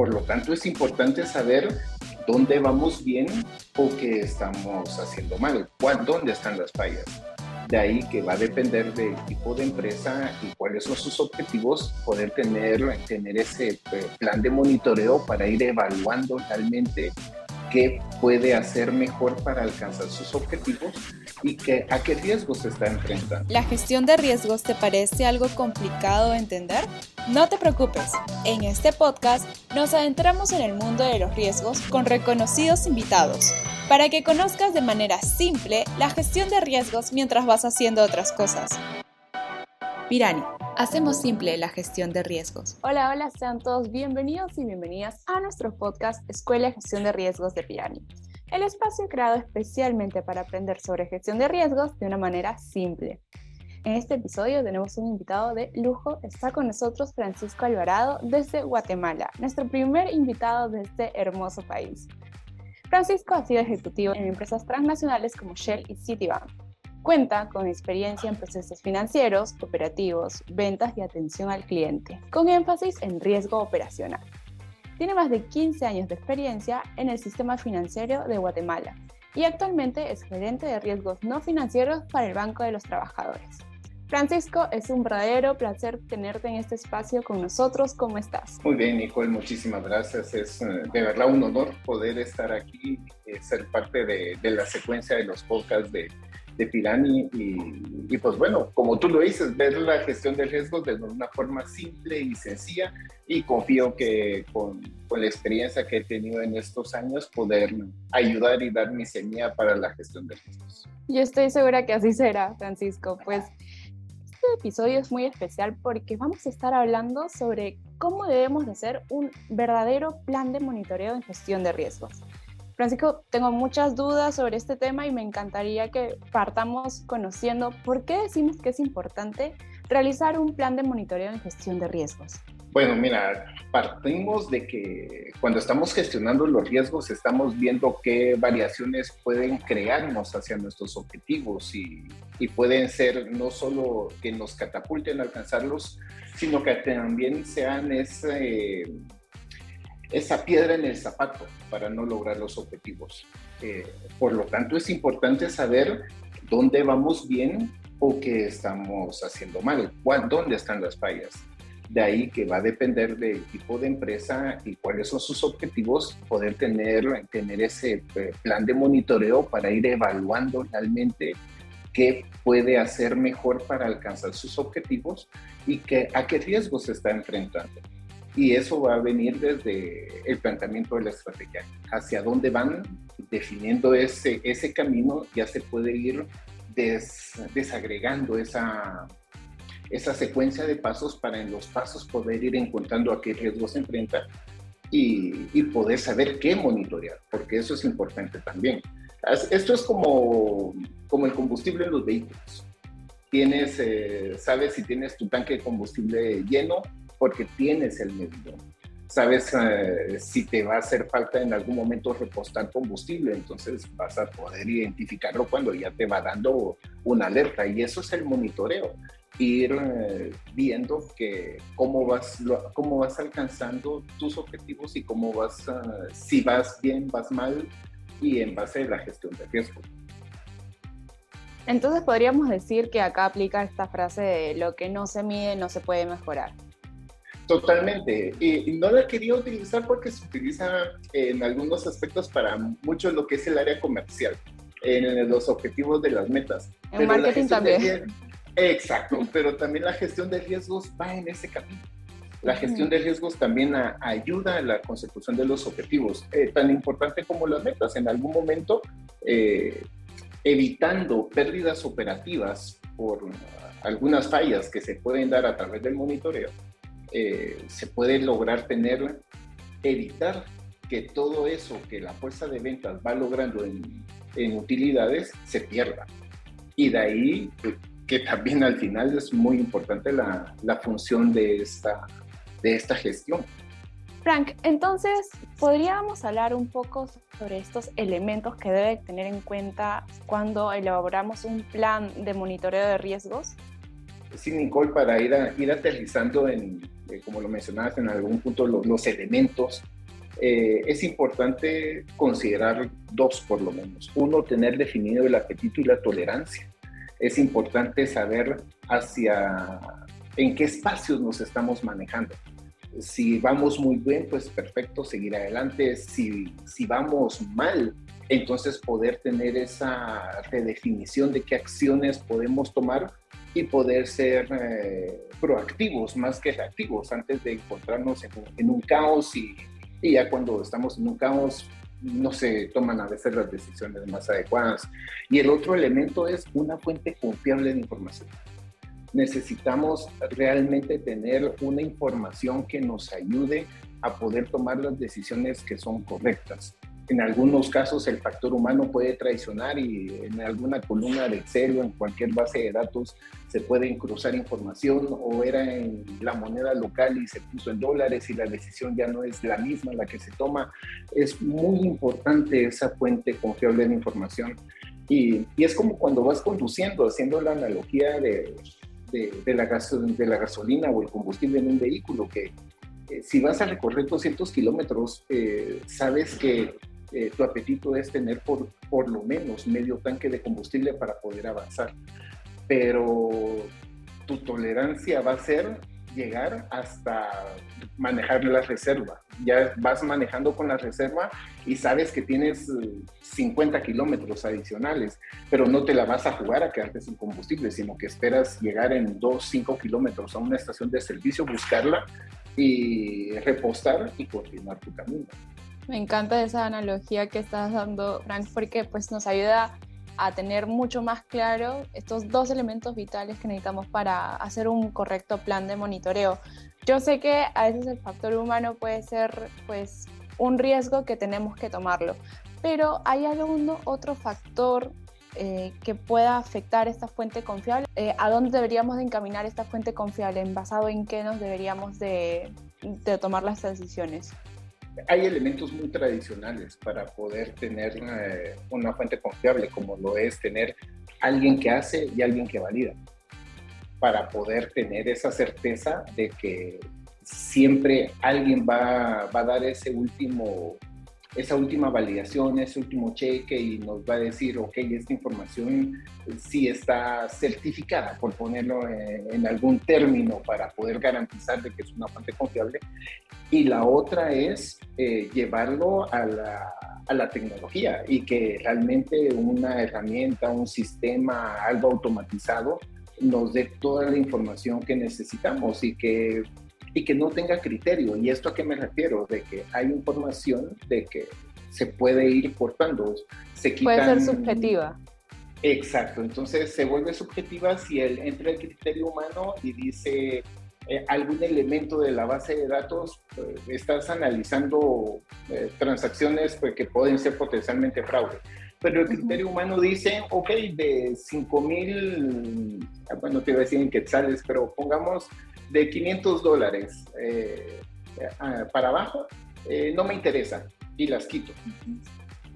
por lo tanto, es importante saber dónde vamos bien o qué estamos haciendo mal, dónde están las fallas. De ahí que va a depender del tipo de empresa y cuáles son sus objetivos, poder tener, tener ese eh, plan de monitoreo para ir evaluando realmente qué puede hacer mejor para alcanzar sus objetivos y que, a qué riesgos se está enfrentando. ¿La gestión de riesgos te parece algo complicado de entender? No te preocupes, en este podcast nos adentramos en el mundo de los riesgos con reconocidos invitados para que conozcas de manera simple la gestión de riesgos mientras vas haciendo otras cosas. Pirani, hacemos simple la gestión de riesgos. Hola, hola, sean todos bienvenidos y bienvenidas a nuestro podcast Escuela de Gestión de Riesgos de Pirani, el espacio creado especialmente para aprender sobre gestión de riesgos de una manera simple. En este episodio tenemos un invitado de lujo. Está con nosotros Francisco Alvarado desde Guatemala, nuestro primer invitado de este hermoso país. Francisco ha sido ejecutivo en empresas transnacionales como Shell y Citibank. Cuenta con experiencia en procesos financieros, operativos, ventas y atención al cliente, con énfasis en riesgo operacional. Tiene más de 15 años de experiencia en el sistema financiero de Guatemala y actualmente es gerente de riesgos no financieros para el Banco de los Trabajadores. Francisco, es un verdadero placer tenerte en este espacio con nosotros. ¿Cómo estás? Muy bien, Nicole, muchísimas gracias. Es eh, de verdad un honor poder estar aquí, eh, ser parte de, la secuencia de los podcasts de, de Pirani y, pues bueno, como tú lo dices, ver la gestión de riesgos de una forma simple y sencilla y confío que con, con, la experiencia que he tenido en estos años poder ayudar y dar mi semilla para la gestión de riesgos. Yo estoy segura que así será, Francisco. Pues este episodio es muy especial porque vamos a estar hablando sobre cómo debemos de hacer un verdadero plan de monitoreo en gestión de riesgos. Francisco, tengo muchas dudas sobre este tema y me encantaría que partamos conociendo por qué decimos que es importante realizar un plan de monitoreo en gestión de riesgos. Bueno, mira, partimos de que cuando estamos gestionando los riesgos estamos viendo qué variaciones pueden crearnos hacia nuestros objetivos y, pueden ser no solo que nos catapulten a alcanzarlos, sino que también sean ese, esa piedra en el zapato para no lograr los objetivos. Eh, por lo tanto, es importante saber dónde vamos bien o qué estamos haciendo mal, dónde están las fallas. De ahí que va a depender del tipo de empresa y cuáles son sus objetivos, poder tener, tener ese eh, plan de monitoreo para ir evaluando realmente qué puede hacer mejor para alcanzar sus objetivos y que, a qué riesgos se está enfrentando. Y eso va a venir desde el planteamiento de la estrategia. Hacia dónde van definiendo ese, ese camino, ya se puede ir desagregando esa, esa secuencia de pasos para en los pasos poder ir encontrando a qué riesgos se enfrenta y, y, poder saber qué monitorear, porque eso es importante también. Esto es como, como el combustible en los vehículos. Tienes, eh, sabes si tienes tu tanque de combustible lleno porque tienes el medidor. Sabes eh, si te va a hacer falta en algún momento repostar combustible, entonces vas a poder identificarlo cuando ya te va dando una alerta y eso es el monitoreo ir eh, viendo que cómo vas, cómo vas alcanzando tus objetivos y cómo vas, ah, si vas bien, vas mal, y en base a la gestión de riesgo. Entonces podríamos decir que acá aplica esta frase de lo que no se mide no se puede mejorar. Totalmente. Y no la quería utilizar porque se utiliza en algunos aspectos para mucho lo que es el área comercial, en los objetivos de las metas. En marketing también. Exacto, pero también la gestión de riesgos va en ese camino. La gestión de riesgos también ayuda a la consecución de los objetivos, eh, tan importante como las metas. En algún momento, eh, evitando pérdidas operativas por algunas fallas que se pueden dar a través del monitoreo, eh, se puede lograr tener, evitar que todo eso que la fuerza de ventas va logrando en, en utilidades se pierda. Y de ahí que también al final es muy importante la, la función de esta, de esta gestión. Frank, entonces, ¿podríamos hablar un poco sobre estos elementos que debe tener en cuenta cuando elaboramos un plan de monitoreo de riesgos? Sí, Nicole, para ir, ir aterrizando en, eh, como lo mencionaste en algún punto, los, elementos, eh, es importante considerar dos por lo menos. Uno, tener definido el apetito y la tolerancia. Es importante saber hacia en qué espacios nos estamos manejando. Si vamos muy bien, pues perfecto, seguir adelante. Si, si vamos mal, entonces poder tener esa redefinición de qué acciones podemos tomar y poder ser eh, proactivos más que reactivos antes de encontrarnos en, un caos y, y, ya cuando estamos en un caos no se toman a veces las decisiones más adecuadas. Y el otro elemento es una fuente confiable de información. Necesitamos realmente tener una información que nos ayude a poder tomar las decisiones que son correctas en algunos casos el factor humano puede traicionar y en alguna columna de Excel o en cualquier base de datos se puede cruzar información o era en la moneda local y se puso en dólares y la decisión ya no es la misma la que se toma. Es muy importante esa fuente confiable de información y, y es como cuando vas conduciendo, haciendo la analogía de, de, la, de la gasolina o el combustible en un vehículo que eh, si vas a recorrer 200 kilómetros, eh, sabes que eh, tu apetito es tener por, por lo menos medio tanque de combustible para poder avanzar. Pero tu tolerancia va a ser llegar hasta manejar la reserva. Ya vas manejando con la reserva y sabes que tienes 50 eh, kilómetros adicionales, pero no te la vas a jugar a quedarte sin combustible, sino que esperas llegar en 2, 5 kilómetros a una estación de servicio, buscarla y repostar y continuar tu camino. Me encanta esa analogía que estás dando, Frank, porque pues nos ayuda a tener mucho más claro estos dos elementos vitales que necesitamos para hacer un correcto plan de monitoreo. Yo sé que a veces el factor humano puede ser pues un riesgo que tenemos que tomarlo, pero ¿hay algún otro factor eh, que pueda afectar esta fuente confiable? Eh, ¿A dónde deberíamos de encaminar esta fuente confiable? ¿En basado en qué nos deberíamos de, tomar las decisiones? Hay elementos muy tradicionales para poder tener eh, una fuente confiable, como lo es tener alguien que hace y alguien que valida, para poder tener esa certeza de que siempre alguien va, va a dar ese último esa última validación, ese último cheque y nos va a decir, ok, esta información sí está certificada, por ponerlo en, algún término para poder garantizar de que es una fuente confiable. Y la otra es eh, llevarlo a la, a la tecnología y que realmente una herramienta, un sistema, algo automatizado nos dé toda la información que necesitamos y que y que no tenga criterio. ¿Y esto a qué me refiero? De que hay información de que se puede ir cortando. Se puede ser subjetiva. Exacto, entonces se vuelve subjetiva si él entra el criterio humano y dice eh, algún elemento de la base de datos, eh, estás analizando eh, transacciones pues, que pueden ser potencialmente fraude. Pero el criterio humano dice, ok, de 5 mil, bueno, te iba a decir en quetzales, pero pongamos de 500 dólares eh, para abajo, eh, no me interesa y las quito.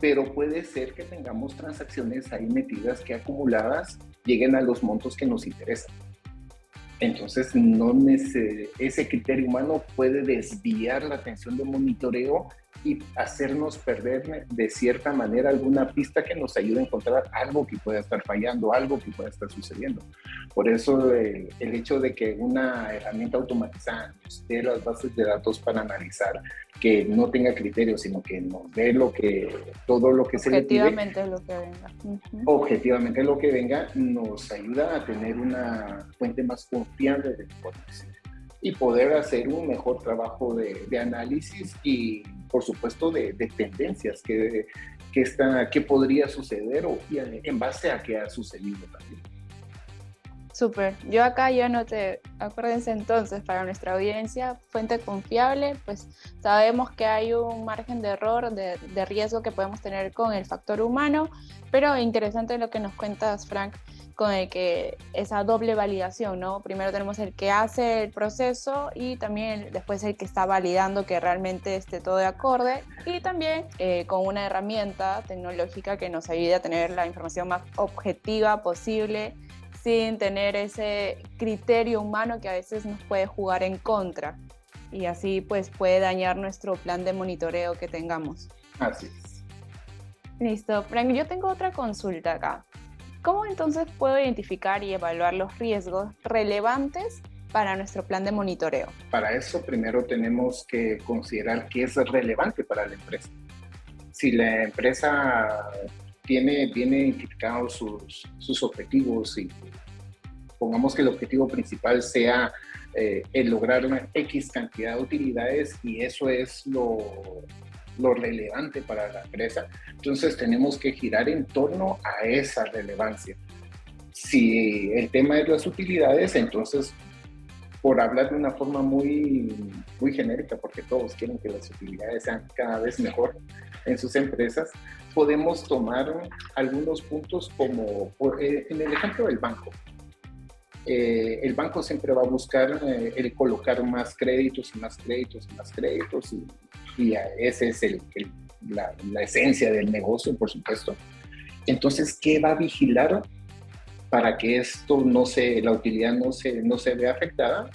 Pero puede ser que tengamos transacciones ahí metidas que acumuladas lleguen a los montos que nos interesan. Entonces, no ese criterio humano puede desviar la atención de monitoreo y hacernos perder de cierta manera alguna pista que nos ayude a encontrar algo que pueda estar fallando, algo que pueda estar sucediendo. Por eso eh, el hecho de que una herramienta automatizada nos dé las bases de datos para analizar, que no tenga criterios, sino que nos dé lo que, todo lo que se le pide. Objetivamente lo que venga. Objetivamente lo que venga nos ayuda a tener una fuente más confiable de información y poder hacer un mejor trabajo de, de análisis y por supuesto, de, tendencias que, que, está, que podría suceder o en base a qué ha sucedido también. Súper. Yo acá yo te acuérdense entonces, para nuestra audiencia, fuente confiable, pues sabemos que hay un margen de error, de, de riesgo que podemos tener con el factor humano, pero interesante lo que nos cuentas, Frank, con el que esa doble validación, ¿no? Primero tenemos el que hace el proceso y también después el que está validando que realmente esté todo de acorde y también eh, con una herramienta tecnológica que nos ayude a tener la información más objetiva posible sin tener ese criterio humano que a veces nos puede jugar en contra. y así pues puede dañar nuestro plan de monitoreo que tengamos. Así es. Listo. Frank, yo tengo otra consulta acá. ¿Cómo entonces puedo identificar y evaluar los riesgos relevantes para nuestro plan de monitoreo? Para eso primero tenemos que considerar qué es relevante para la empresa. Si la empresa tiene bien identificados sus, sus objetivos y pongamos que el objetivo principal sea eh, el lograr una X cantidad de utilidades y eso es lo, lo relevante para la empresa, entonces tenemos que girar en torno a esa relevancia. Si el tema es las utilidades, entonces por hablar de una forma muy, muy genérica, porque todos quieren que las utilidades sean cada vez mejor en sus empresas, podemos tomar algunos puntos como por, eh, en el ejemplo del banco. Eh, el banco siempre va a buscar eh, el colocar más créditos y más créditos y más créditos y, y ese es el, la, la, esencia del negocio, por supuesto. Entonces, ¿qué va a vigilar para que esto no se, la utilidad no se, no se vea afectada,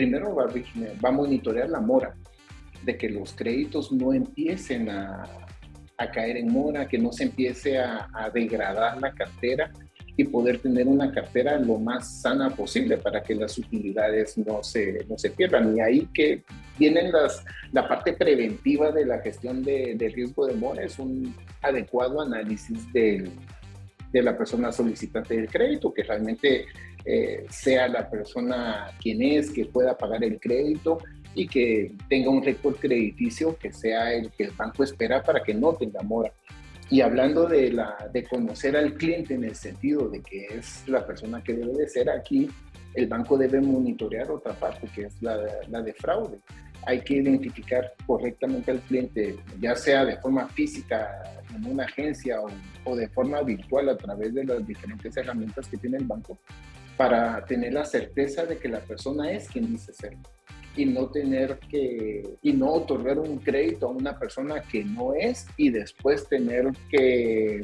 primero va a, monitorear la mora, de que los créditos no empiecen a, a caer en mora, que no se empiece a, a, degradar la cartera y poder tener una cartera lo más sana posible para que las utilidades no se, no se pierdan. Y ahí que vienen las, la parte preventiva de la gestión de, de riesgo de mora, es un adecuado análisis del de la persona solicitante del crédito, que realmente eh, sea la persona quien es, que pueda pagar el crédito y que tenga un récord crediticio que sea el que el banco espera para que no tenga mora. Y hablando de, la, de conocer al cliente en el sentido de que es la persona que debe de ser aquí, el banco debe monitorear otra parte, que es la, la de fraude hay que identificar correctamente al cliente, ya sea de forma física en una agencia o, de forma virtual a través de las diferentes herramientas que tiene el banco, para tener la certeza de que la persona es quien dice ser y no tener que y no otorgar un crédito a una persona que no es y después tener que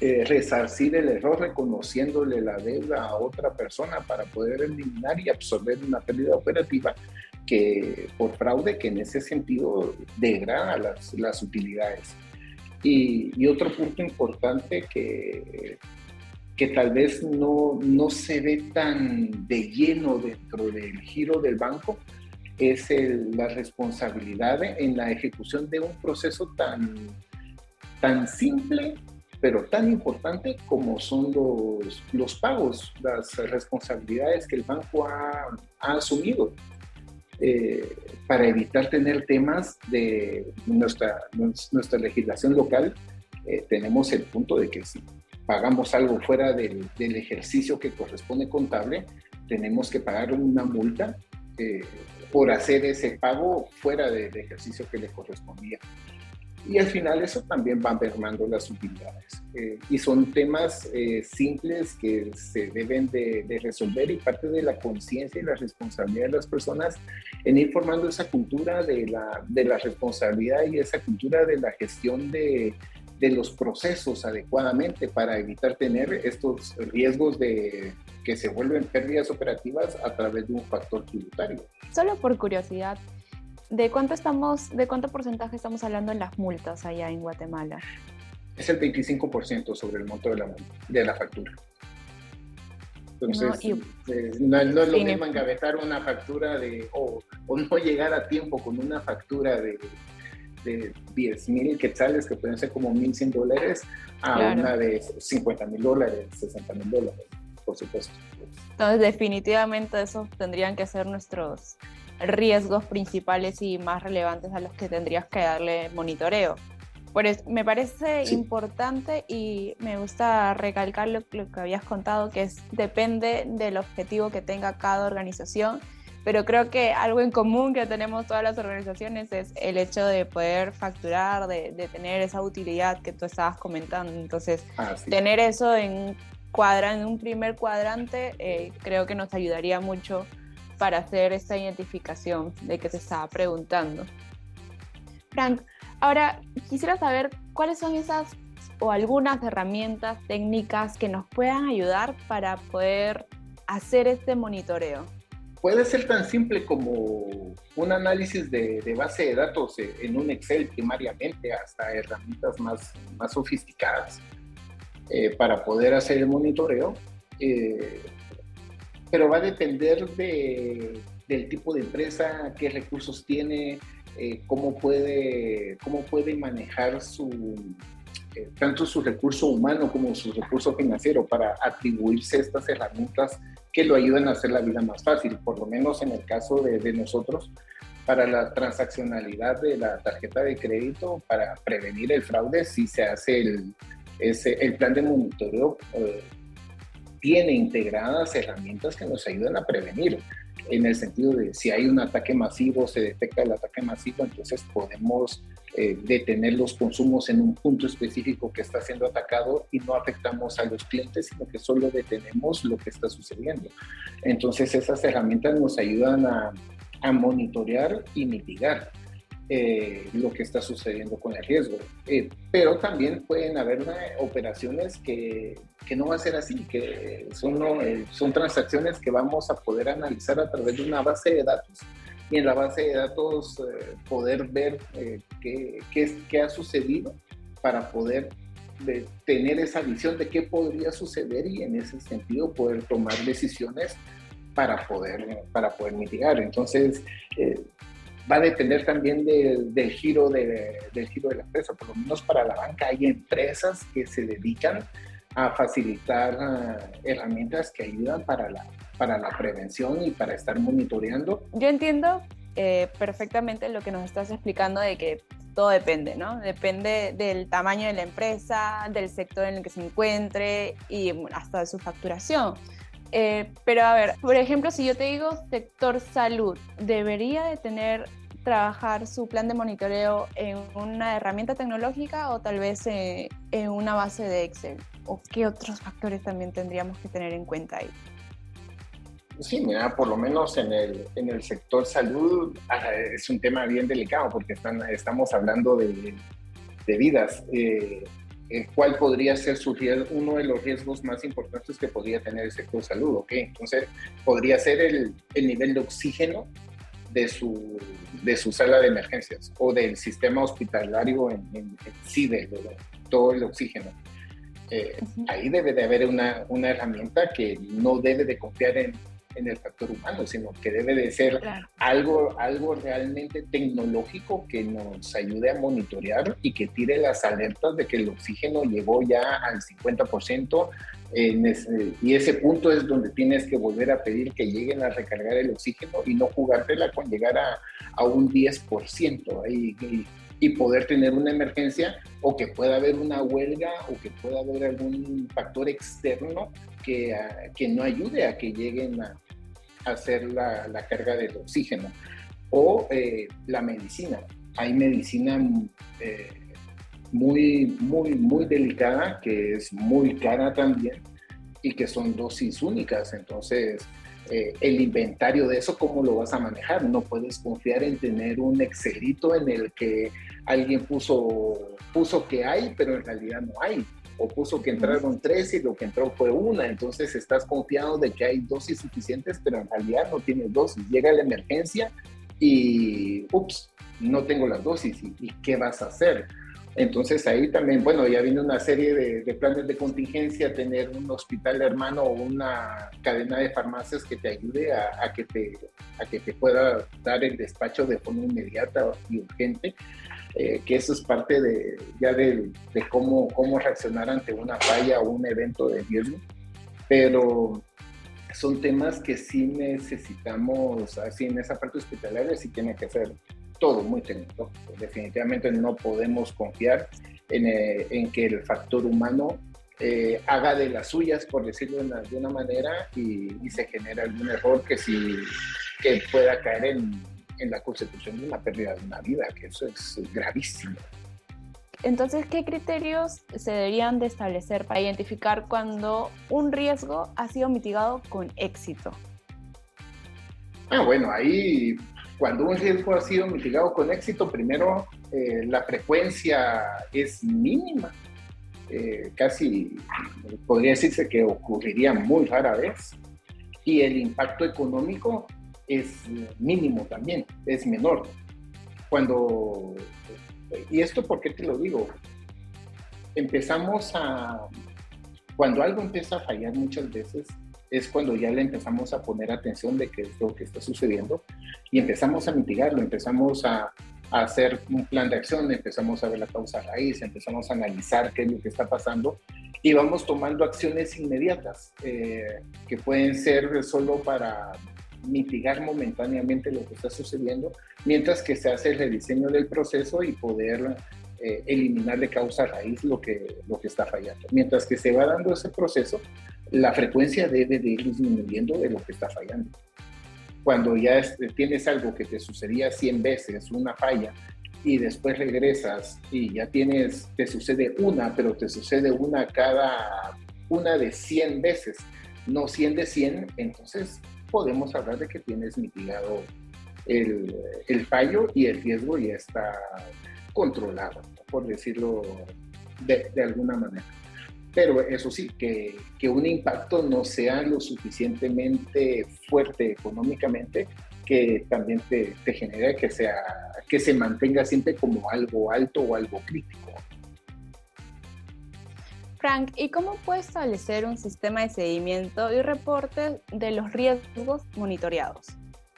eh, resarcir el error reconociéndole la deuda a otra persona para poder eliminar y absorber una pérdida operativa que por fraude que en ese sentido degrada las, las utilidades. Y, y, otro punto importante que, que tal vez no, no se ve tan de lleno dentro del giro del banco es la responsabilidad en la ejecución de un proceso tan, tan simple pero tan importante como son los, los pagos, las responsabilidades que el banco ha, asumido. Eh, para evitar tener temas de nuestra, nuestra legislación local, eh, tenemos el punto de que si pagamos algo fuera del, del, ejercicio que corresponde contable, tenemos que pagar una multa eh, por hacer ese pago fuera del ejercicio que le correspondía y al final eso también va mermando las utilidades. Eh, y son temas eh, simples que se deben de, de, resolver y parte de la conciencia y la responsabilidad de las personas en ir formando esa cultura de la, de la responsabilidad y esa cultura de la gestión de, de los procesos adecuadamente para evitar tener estos riesgos de que se vuelven pérdidas operativas a través de un factor tributario. Solo por curiosidad, ¿De cuánto, estamos, ¿De cuánto porcentaje estamos hablando en las multas allá en Guatemala? Es el 25% sobre el monto de la, de la factura. Entonces, no, y, eh, no, no es lo mismo engavetar una factura de, o, o, no llegar a tiempo con una factura de, de 10 mil quetzales, que pueden ser como 1.100 dólares, a claro. una de 50 mil dólares, 60 mil dólares, por supuesto. Entonces, definitivamente eso tendrían que ser nuestros riesgos principales y más relevantes a los que tendrías que darle monitoreo. Por eso, me parece sí. importante y me gusta recalcar lo, lo, que habías contado, que es, depende del objetivo que tenga cada organización, pero creo que algo en común que tenemos todas las organizaciones es el hecho de poder facturar, de, de tener esa utilidad que tú estabas comentando. Entonces, ah, sí. tener eso en, cuadra, en un primer cuadrante eh, creo que nos ayudaría mucho para hacer esta identificación de que se estaba preguntando. Frank, ahora quisiera saber cuáles son esas o algunas herramientas técnicas que nos puedan ayudar para poder hacer este monitoreo. Puede ser tan simple como un análisis de, base de datos en un Excel primariamente hasta herramientas más, más sofisticadas eh, para poder hacer el monitoreo. Eh, pero va a depender de, del tipo de empresa, qué recursos tiene, eh, cómo, puede, cómo puede manejar su, tanto su recurso humano como su recurso financiero para atribuirse estas herramientas que lo ayudan a hacer la vida más fácil, por lo menos en el caso de, nosotros, para la transaccionalidad de la tarjeta de crédito, para prevenir el fraude, si se hace el, el plan de monitoreo. Eh, tiene integradas herramientas que nos ayudan a prevenir, en el sentido de si hay un ataque masivo, se detecta el ataque masivo, entonces podemos eh, detener los consumos en un punto específico que está siendo atacado y no afectamos a los clientes, sino que solo detenemos lo que está sucediendo. Entonces esas herramientas nos ayudan a, a monitorear y mitigar. Eh, lo que está sucediendo con el riesgo. Eh, pero también pueden haber operaciones que, que, no va a ser así, que son, eh, son transacciones que vamos a poder analizar a través de una base de datos y en la base de datos poder ver qué, qué, qué, ha sucedido para poder tener esa visión de qué podría suceder y en ese sentido poder tomar decisiones para poder, para poder mitigar. Entonces, va a depender también del, giro de, del giro de la empresa. Por lo menos para la banca hay empresas que se dedican a facilitar ah, herramientas que ayudan para la, para la prevención y para estar monitoreando. Yo entiendo eh, perfectamente lo que nos estás explicando de que todo depende, ¿no? Depende del tamaño de la empresa, del sector en el que se encuentre y hasta de su facturación. Eh, pero a ver, por ejemplo, si yo te digo sector salud, ¿debería de tener, trabajar su plan de monitoreo en una herramienta tecnológica o tal vez eh, en una base de Excel? ¿O qué otros factores también tendríamos que tener en cuenta ahí? Sí, mira, por lo menos en el, en el sector salud ah, es un tema bien delicado porque están, estamos hablando de, vidas. Eh, eh, cuál podría ser su uno de los riesgos más importantes que podría tener el sector salud. ¿ok? Entonces, podría ser el, el nivel de oxígeno de su, de su sala de emergencias o del sistema hospitalario en, en, sí, de, todo el oxígeno. Eh, ahí debe de haber una, una herramienta que no debe de confiar en en el factor humano, sino que debe de ser algo, algo realmente tecnológico que nos ayude a monitorear y que tire las alertas de que el oxígeno llegó ya al 50%. En y ese punto es donde tienes que volver a pedir que lleguen a recargar el oxígeno y no jugártela con llegar a, a un 10% ahí, y, y poder tener una emergencia o que pueda haber una huelga o que pueda haber algún factor externo que, que no ayude a que lleguen a, hacer la, la carga del oxígeno. O eh, la medicina. Hay medicina eh, muy, muy, muy delicada, que es muy cara también, y que son dosis únicas. Entonces, eh, el inventario de eso, ¿cómo lo vas a manejar? No puedes confiar en tener un Excelito en el que alguien puso, puso que hay, pero en realidad no hay o puso que entraron tres y lo que entró fue una, entonces estás confiado de que hay dosis suficientes, pero en realidad no tienes dosis. Llega la emergencia y, ups, no tengo las dosis, ¿y, qué vas a hacer? Entonces ahí también, bueno, ya viene una serie de, planes de contingencia, tener un hospital hermano o una cadena de farmacias que te ayude a, que, te, a que te pueda dar el despacho de forma inmediata y urgente. Eh, que eso es parte de, ya de, cómo, cómo reaccionar ante una falla o un evento de riesgo, pero son temas que sí necesitamos, así en esa parte hospitalaria sí tiene que ser todo muy técnico. Definitivamente no podemos confiar en, eh, en que el factor humano eh, haga de las suyas, por decirlo de una, de manera, y, y, se genera algún error que, sí, que pueda caer en en la consecución de una pérdida de una vida, que eso es gravísimo. Entonces, ¿qué criterios se deberían de establecer para identificar cuando un riesgo ha sido mitigado con éxito? Ah, bueno, ahí cuando un riesgo ha sido mitigado con éxito, primero eh, la frecuencia es mínima. Eh, casi podría decirse que ocurriría muy rara vez. Y el impacto económico es mínimo también, es menor. Cuando, y esto por qué te lo digo, empezamos a, cuando algo empieza a fallar muchas veces, es cuando ya le empezamos a poner atención de qué es lo que está sucediendo y empezamos a mitigarlo, empezamos a, a hacer un plan de acción, empezamos a ver la causa raíz, empezamos a analizar qué es lo que está pasando y vamos tomando acciones inmediatas eh, que pueden ser solo para mitigar momentáneamente lo que está sucediendo, mientras que se hace el rediseño del proceso y poder eh, eliminar de causa raíz lo que, lo que está fallando. Mientras que se va dando ese proceso, la frecuencia debe de ir disminuyendo de lo que está fallando. Cuando ya tienes algo que te sucedía 100 veces, una falla, y después regresas y ya tienes, te sucede una, pero te sucede una cada, una de 100 veces, no 100 de 100, entonces podemos hablar de que tienes mitigado el, el fallo y el riesgo ya está controlado, por decirlo de, de alguna manera. Pero eso sí, que, que, un impacto no sea lo suficientemente fuerte económicamente que también te, te genere que, sea, que se mantenga siempre como algo alto o algo crítico. Frank, ¿y cómo puedes establecer un sistema de seguimiento y reporte de los riesgos monitoreados?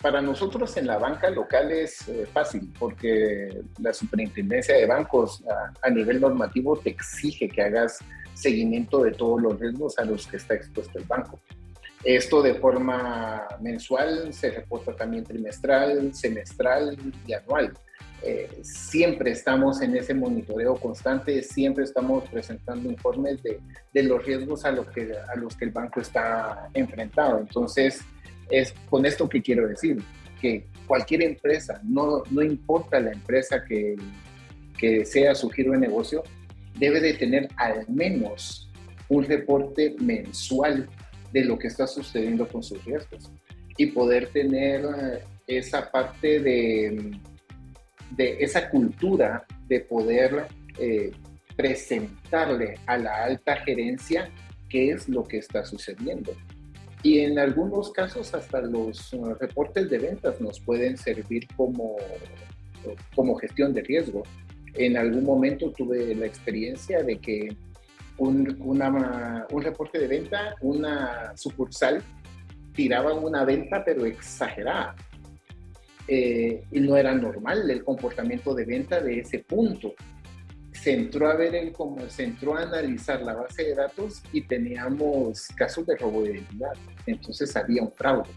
Para nosotros en la banca local es eh, fácil porque la superintendencia de bancos a, a, nivel normativo te exige que hagas seguimiento de todos los riesgos a los que está expuesto el banco. Esto de forma mensual, se reporta también trimestral, semestral y anual. Eh, siempre estamos en ese monitoreo constante, siempre estamos presentando informes de, de los riesgos a, lo que, a los que el banco está enfrentado. Entonces, es con esto que quiero decir, que cualquier empresa, no, no importa la empresa que, que sea su giro de negocio, debe de tener al menos un reporte mensual de lo que está sucediendo con sus riesgos y poder tener eh, esa parte de, de esa cultura de poder eh, presentarle a la alta gerencia qué es lo que está sucediendo. Y en algunos casos hasta los uh, reportes de ventas nos pueden servir como, como gestión de riesgo. En algún momento tuve la experiencia de que un, un reporte de venta, una sucursal tiraba una venta pero exagerada. Eh, y no era normal el comportamiento de venta de ese punto. Se entró a ver el, como se entró a analizar la base de datos y teníamos casos de robo de identidad. Entonces había un fraude.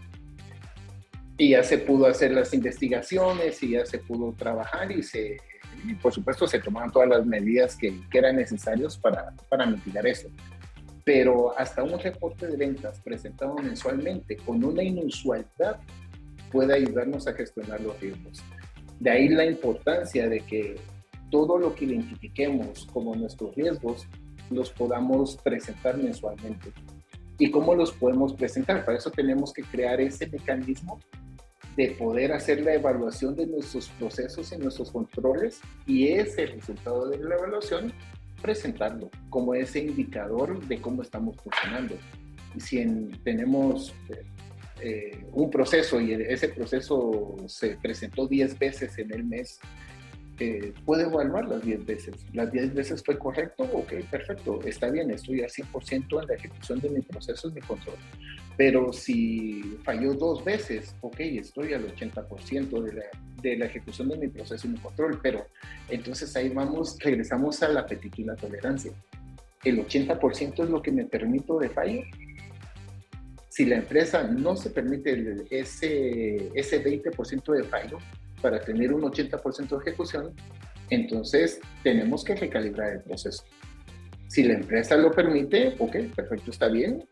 Y ya se pudo hacer las investigaciones y ya se pudo trabajar y se y por supuesto se tomaban todas las medidas que, que eran necesarias para, para mitigar eso. Pero hasta un reporte de ventas presentado mensualmente con una inusualidad puede ayudarnos a gestionar los riesgos. De ahí la importancia de que todo lo que identifiquemos como nuestros riesgos los podamos presentar mensualmente. ¿Y cómo los podemos presentar? Para eso tenemos que crear ese mecanismo de poder hacer la evaluación de nuestros procesos y nuestros controles y ese resultado de la evaluación presentarlo como ese indicador de cómo estamos funcionando. Y si tenemos eh, un proceso y ese proceso se presentó 10 veces en el mes, eh, puede evaluar las 10 veces. Las 10 veces fue correcto, ok, perfecto, está bien, estoy al 100% en la ejecución de mi proceso y mi control. Pero si falló dos veces, ok, estoy al 80% de la, de la ejecución de mi proceso y mi control, pero entonces ahí vamos, regresamos al apetito y la tolerancia. El 80% es lo que me permito de fallo. Si la empresa no se permite ese, ese 20% de fallo para tener un 80% de ejecución, entonces tenemos que recalibrar el proceso. Si la empresa lo permite, ok, perfecto, está bien.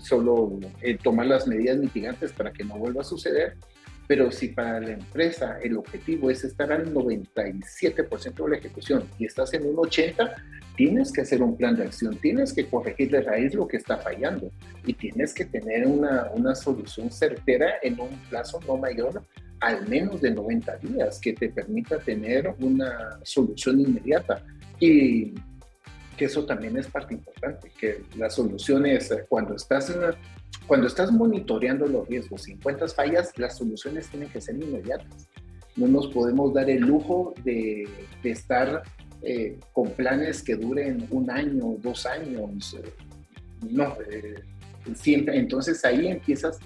solo eh, tomar las medidas mitigantes para que no vuelva a suceder. Pero si para la empresa el objetivo es estar al 97% de la ejecución y estás en un 80%, tienes que hacer un plan de acción, tienes que corregir de raíz lo que está fallando y tienes que tener una, una solución certera en un plazo no mayor al menos de 90 días que te permita tener una solución inmediata. Y que eso también es parte importante, que las soluciones, eh, cuando estás, cuando estás monitoreando los riesgos y encuentras fallas, las soluciones tienen que ser inmediatas. No nos podemos dar el lujo de, de estar eh, con planes que duren un año, dos años. Eh, no, siempre. Entonces ahí empiezas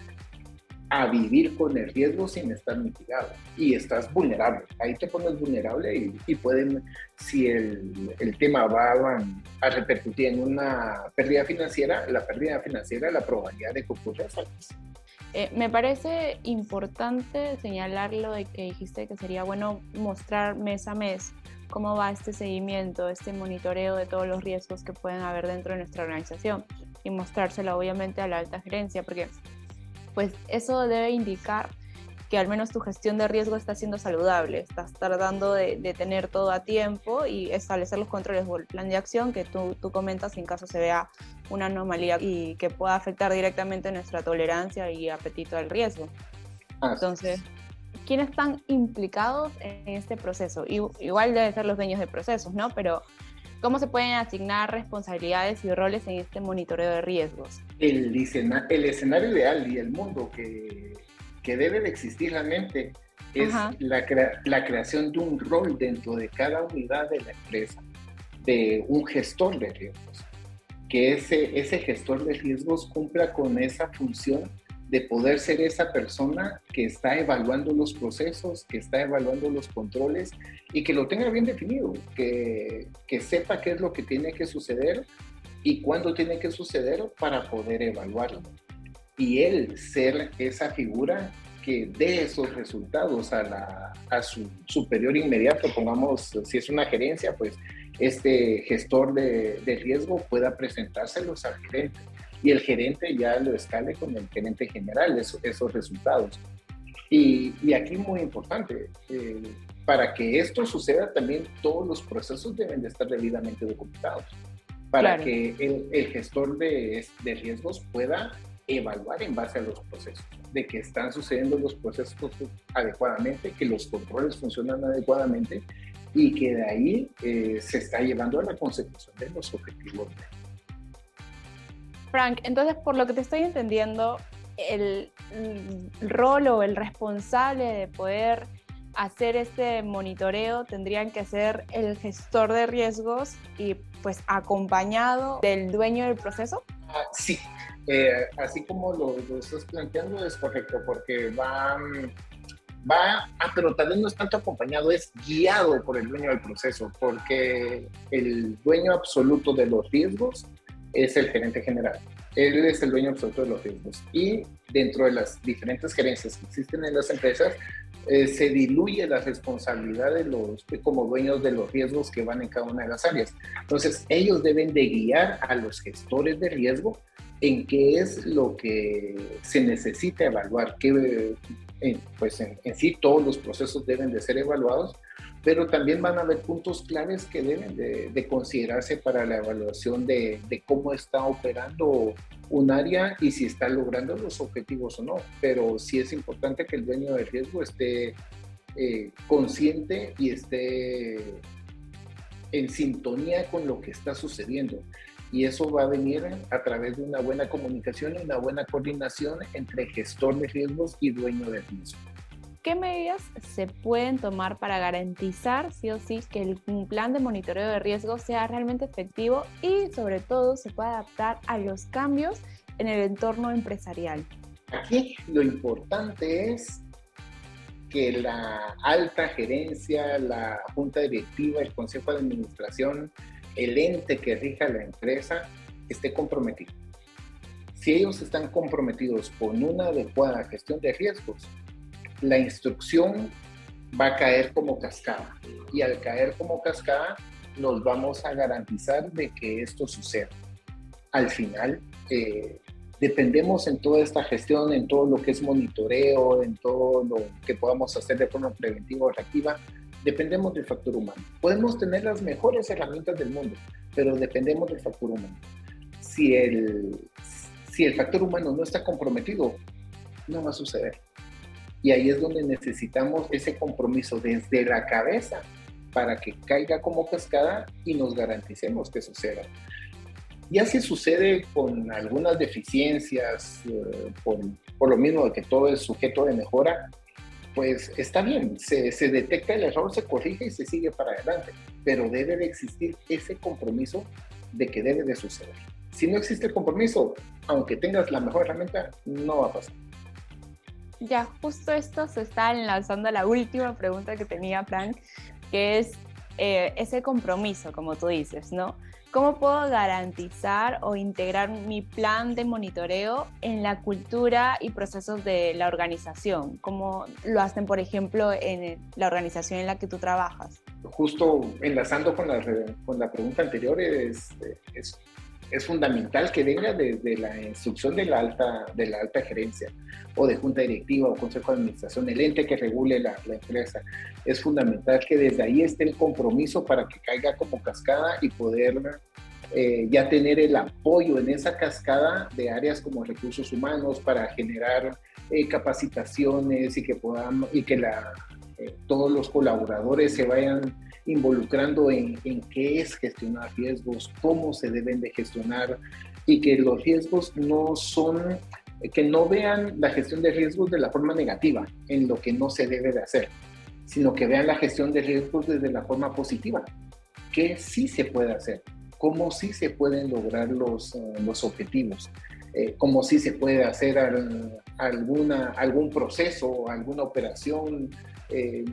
a vivir con el riesgo sin estar mitigado y estás vulnerable. Ahí te pones vulnerable y, pueden, si el, el, tema va a, repercutir en una pérdida financiera, la pérdida financiera, la probabilidad de que ocurra es eh, me parece importante señalar lo de que dijiste que sería bueno mostrar mes a mes cómo va este seguimiento, este monitoreo de todos los riesgos que pueden haber dentro de nuestra organización y mostrárselo obviamente a la alta gerencia, porque pues eso debe indicar que al menos tu gestión de riesgo está siendo saludable, estás tratando de, tener todo a tiempo y establecer los controles o el plan de acción que tú, tú comentas en caso se vea una anomalía y que pueda afectar directamente nuestra tolerancia y apetito al riesgo. Entonces, ¿quiénes están implicados en este proceso? Igual deben ser los dueños de procesos, ¿no? Pero ¿Cómo se pueden asignar responsabilidades y roles en este monitoreo de riesgos? El, el escenario ideal y el mundo que, que debe de existir realmente es la, la, creación de un rol dentro de cada unidad de la empresa, de un gestor de riesgos, que ese, ese gestor de riesgos cumpla con esa función de poder ser esa persona que está evaluando los procesos, que está evaluando los controles y que lo tenga bien definido, que, que sepa qué es lo que tiene que suceder y cuándo tiene que suceder para poder evaluarlo. Y él ser esa figura que dé esos resultados a, la, a su superior inmediato, pongamos, si es una gerencia, pues este gestor de, de riesgo pueda presentárselos al gerente y el gerente ya lo escale con el gerente general esos resultados. Y, y, aquí muy importante, eh, para que esto suceda también todos los procesos deben de estar debidamente documentados, para que el, el gestor de, de, riesgos pueda evaluar en base a los procesos, de que están sucediendo los procesos adecuadamente, que los controles funcionan adecuadamente y que de ahí eh, se está llevando a la consecución de los objetivos Frank, entonces por lo que te estoy entendiendo, el, rol o el responsable de poder hacer este monitoreo tendrían que ser el gestor de riesgos y pues acompañado del dueño del proceso? Ah, sí, eh, así como lo, estás planteando es correcto porque va, va, ah, pero tal vez no es tanto acompañado, es guiado por el dueño del proceso porque el dueño absoluto de los riesgos es el gerente general. Él es el dueño absoluto de los riesgos. Y dentro de las diferentes gerencias que existen en las empresas, eh, se diluye la responsabilidad de los como dueños de los riesgos que van en cada una de las áreas. Entonces, ellos deben de guiar a los gestores de riesgo en qué es lo que se necesita evaluar, que eh, pues en, en, sí todos los procesos deben de ser evaluados, pero también van a haber puntos claves que deben de, considerarse para la evaluación de, cómo está operando un área y si está logrando los objetivos o no. Pero sí es importante que el dueño de riesgo esté eh, consciente y esté en sintonía con lo que está sucediendo. Y eso va a venir a través de una buena comunicación y una buena coordinación entre gestor de riesgos y dueño de riesgo. ¿Qué medidas se pueden tomar para garantizar, sí o sí, que el plan de monitoreo de riesgos sea realmente efectivo y sobre todo se pueda adaptar a los cambios en el entorno empresarial? Aquí lo importante es que la alta gerencia, la junta directiva, el consejo de administración, el ente que rija la empresa esté comprometido. Si ellos están comprometidos con una adecuada gestión de riesgos, la instrucción va a caer como cascada y al caer como cascada nos vamos a garantizar de que esto suceda. Al final, eh, dependemos en toda esta gestión, en todo lo que es monitoreo, en todo lo que podamos hacer de forma preventiva o reactiva, dependemos del factor humano. Podemos tener las mejores herramientas del mundo, pero dependemos del factor humano. Si el, si el factor humano no está comprometido, no va a suceder. Y ahí es donde necesitamos ese compromiso desde la cabeza para que caiga como cascada y nos garanticemos que suceda. Y así sucede con algunas deficiencias, eh, por, por, lo mismo de que todo es sujeto de mejora, pues está bien, se, se, detecta el error, se corrige y se sigue para adelante, pero debe de existir ese compromiso de que debe de suceder. Si no existe el compromiso, aunque tengas la mejor herramienta, no va a pasar. Ya, justo esto se está enlazando a la última pregunta que tenía Frank, que es eh, ese compromiso, como tú dices, ¿no? ¿Cómo puedo garantizar o integrar mi plan de monitoreo en la cultura y procesos de la organización? ¿Cómo lo hacen, por ejemplo, en la organización en la que tú trabajas? Justo enlazando con la, pregunta anterior, es es fundamental que venga desde la instrucción de la alta, de la alta gerencia o de junta directiva o consejo de administración, el ente que regule la, la, empresa. Es fundamental que desde ahí esté el compromiso para que caiga como cascada y poder eh, ya tener el apoyo en esa cascada de áreas como recursos humanos para generar eh, capacitaciones y que podamos y que la, eh, todos los colaboradores se vayan involucrando en, en, qué es gestionar riesgos, cómo se deben de gestionar y que los riesgos no son, que no vean la gestión de riesgos de la forma negativa, en lo que no se debe de hacer, sino que vean la gestión de riesgos desde la forma positiva, que sí se puede hacer, cómo sí se pueden lograr los, uh, los objetivos. Eh, cómo sí se puede hacer al, alguna, algún proceso, alguna operación, eh,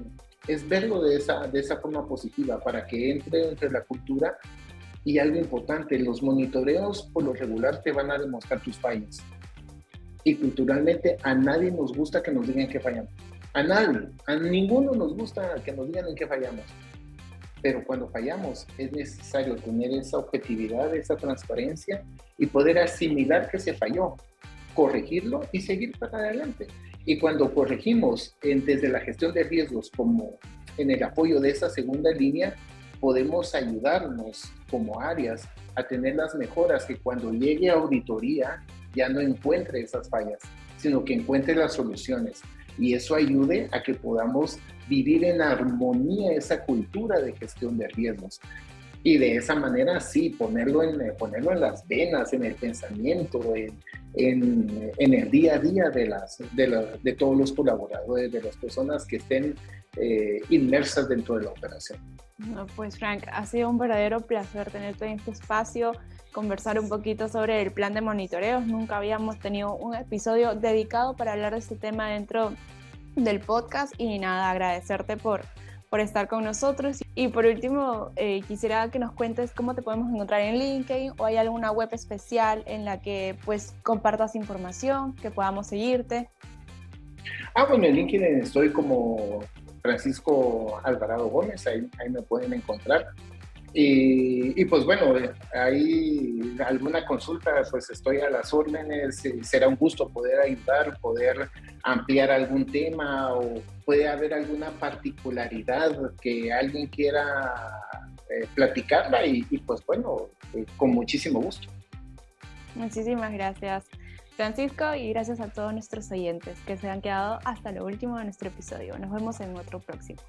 es verlo de esa, de esa forma positiva para que entre entre la cultura y algo importante, los monitoreos por lo regular te van a demostrar tus fallas. Y culturalmente a nadie nos gusta que nos digan que fallamos. A nadie, a ninguno nos gusta que nos digan en qué fallamos. Pero cuando fallamos es necesario tener esa objetividad, esa transparencia y poder asimilar que se falló, corregirlo y seguir para adelante. Y cuando corregimos en, desde la gestión de riesgos como en el apoyo de esa segunda línea, podemos ayudarnos como áreas a tener las mejoras que cuando llegue a auditoría ya no encuentre esas fallas, sino que encuentre las soluciones. Y eso ayude a que podamos vivir en armonía esa cultura de gestión de riesgos. Y de esa manera sí, ponerlo en, ponerlo en las venas, en el pensamiento, en, en, en, el día a día de, las, de, de, todos los colaboradores, de las personas que estén eh, inmersas dentro de la operación. No, pues Frank, ha sido un verdadero placer tenerte en este espacio, conversar un poquito sobre el plan de monitoreos. Nunca habíamos tenido un episodio dedicado para hablar de este tema dentro del podcast y nada, agradecerte por por estar con nosotros. Y por último, eh, quisiera que nos cuentes cómo te podemos encontrar en LinkedIn o hay alguna web especial en la que pues compartas información, que podamos seguirte. Ah, bueno, en LinkedIn estoy como Francisco Alvarado Gómez, ahí, ahí me pueden encontrar. Y, y, pues bueno, hay alguna consulta, pues estoy a las órdenes, será un gusto poder ayudar, poder ampliar algún tema o puede haber alguna particularidad que alguien quiera eh, platicarla y, y, pues bueno, eh, con muchísimo gusto. Muchísimas gracias. Francisco y gracias a todos nuestros oyentes que se han quedado hasta lo último de nuestro episodio. Nos vemos en otro próximo.